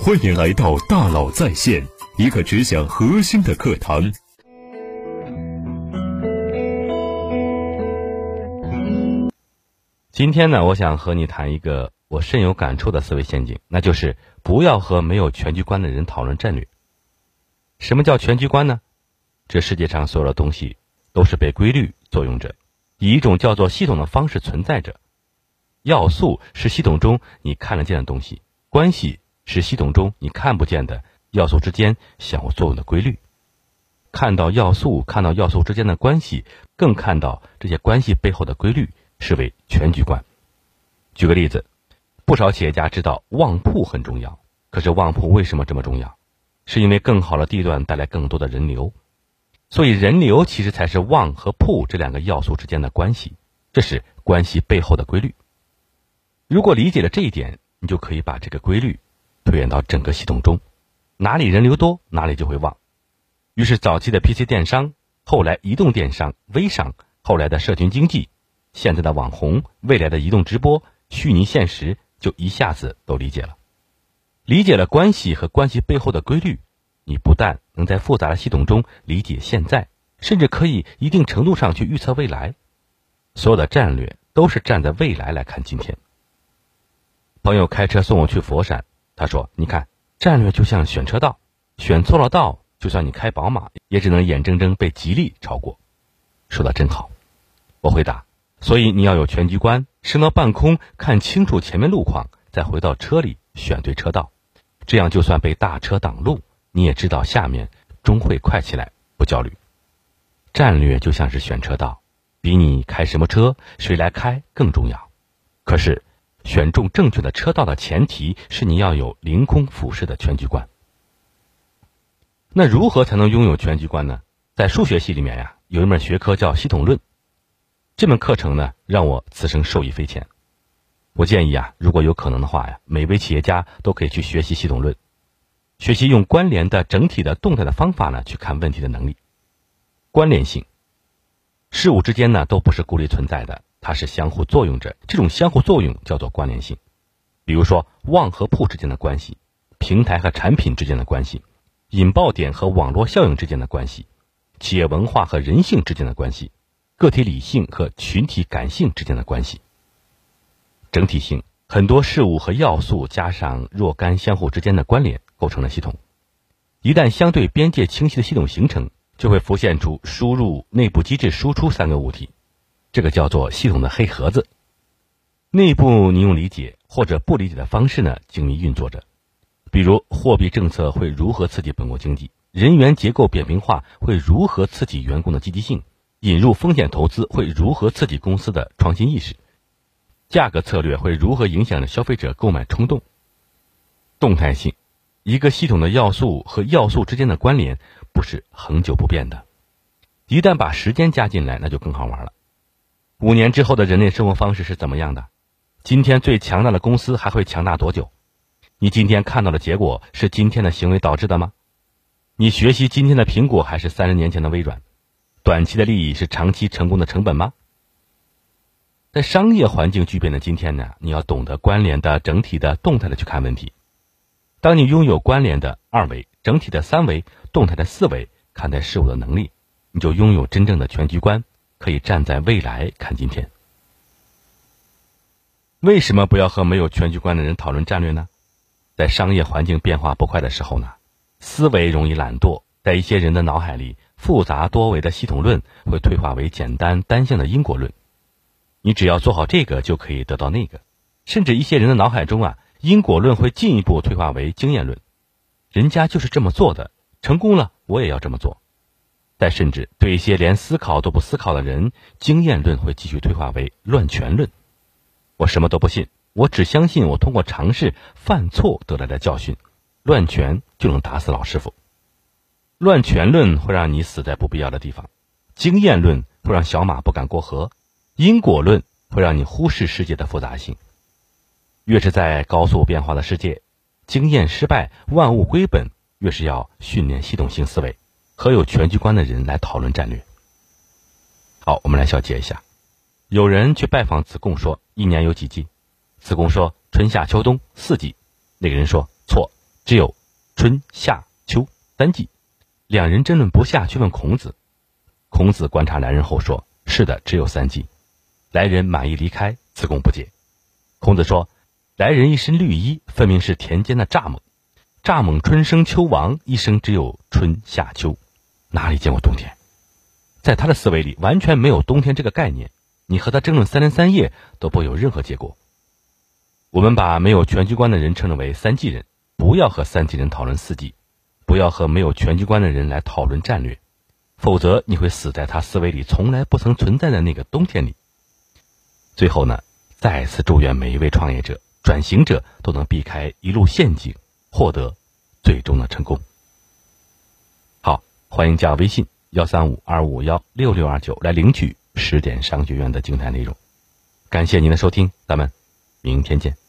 欢迎来到大佬在线，一个只讲核心的课堂。今天呢，我想和你谈一个我深有感触的思维陷阱，那就是不要和没有全局观的人讨论战略。什么叫全局观呢？这世界上所有的东西都是被规律作用着，以一种叫做系统的方式存在着。要素是系统中你看得见的东西，关系是系统中你看不见的要素之间相互作用的规律。看到要素，看到要素之间的关系，更看到这些关系背后的规律，是为全局观。举个例子，不少企业家知道旺铺很重要，可是旺铺为什么这么重要？是因为更好的地段带来更多的人流，所以人流其实才是旺和铺这两个要素之间的关系，这是关系背后的规律。如果理解了这一点，你就可以把这个规律推演到整个系统中，哪里人流多，哪里就会旺。于是，早期的 PC 电商，后来移动电商、微商，后来的社群经济，现在的网红，未来的移动直播、虚拟现实，就一下子都理解了。理解了关系和关系背后的规律，你不但能在复杂的系统中理解现在，甚至可以一定程度上去预测未来。所有的战略都是站在未来来看今天。朋友开车送我去佛山，他说：“你看，战略就像选车道，选错了道，就算你开宝马，也只能眼睁睁被吉利超过。”说的真好。我回答：“所以你要有全局观，升到半空，看清楚前面路况，再回到车里选对车道，这样就算被大车挡路，你也知道下面终会快起来，不焦虑。战略就像是选车道，比你开什么车，谁来开更重要。可是。”选中正确的车道的前提是你要有凌空俯视的全局观。那如何才能拥有全局观呢？在数学系里面呀，有一门学科叫系统论，这门课程呢让我此生受益匪浅。我建议啊，如果有可能的话呀，每位企业家都可以去学习系统论，学习用关联的整体的动态的方法呢去看问题的能力。关联性，事物之间呢都不是孤立存在的。它是相互作用着，这种相互作用叫做关联性。比如说，旺和铺之间的关系，平台和产品之间的关系，引爆点和网络效应之间的关系，企业文化和人性之间的关系，个体理性和群体感性之间的关系。整体性，很多事物和要素加上若干相互之间的关联，构成了系统。一旦相对边界清晰的系统形成，就会浮现出输入、内部机制、输出三个物体。这个叫做系统的黑盒子，内部你用理解或者不理解的方式呢，精密运作着。比如货币政策会如何刺激本国经济，人员结构扁平化会如何刺激员工的积极性，引入风险投资会如何刺激公司的创新意识，价格策略会如何影响着消费者购买冲动。动态性，一个系统的要素和要素之间的关联不是恒久不变的，一旦把时间加进来，那就更好玩了。五年之后的人类生活方式是怎么样的？今天最强大的公司还会强大多久？你今天看到的结果是今天的行为导致的吗？你学习今天的苹果还是三十年前的微软？短期的利益是长期成功的成本吗？在商业环境巨变的今天呢？你要懂得关联的、整体的、动态的去看问题。当你拥有关联的二维、整体的三维、动态的四维看待事物的能力，你就拥有真正的全局观。可以站在未来看今天。为什么不要和没有全局观的人讨论战略呢？在商业环境变化不快的时候呢，思维容易懒惰，在一些人的脑海里，复杂多维的系统论会退化为简单单向的因果论。你只要做好这个，就可以得到那个。甚至一些人的脑海中啊，因果论会进一步退化为经验论。人家就是这么做的，成功了，我也要这么做。但甚至对一些连思考都不思考的人，经验论会继续退化为乱权论。我什么都不信，我只相信我通过尝试犯错得来的教训。乱权就能打死老师傅。乱权论会让你死在不必要的地方，经验论会让小马不敢过河，因果论会让你忽视世界的复杂性。越是在高速变化的世界，经验失败，万物归本，越是要训练系统性思维。和有全局观的人来讨论战略。好，我们来小结一下。有人去拜访子贡，说一年有几季？子贡说春夏秋冬四季。那个人说错，只有春夏秋三季。两人争论不下，去问孔子。孔子观察来人后说：“是的，只有三季。”来人满意离开，子贡不解。孔子说：“来人一身绿衣，分明是田间的蚱蜢。蚱蜢春生秋亡，一生只有春夏秋，哪里见过冬天？在他的思维里，完全没有冬天这个概念。你和他争论三天三夜，都不会有任何结果。我们把没有全局观的人称之为三季人，不要和三季人讨论四季，不要和没有全局观的人来讨论战略，否则你会死在他思维里从来不曾存在的那个冬天里。”最后呢，再次祝愿每一位创业者、转型者都能避开一路陷阱，获得最终的成功。欢迎加微信幺三五二五幺六六二九来领取十点商学院的精彩内容。感谢您的收听，咱们明天见。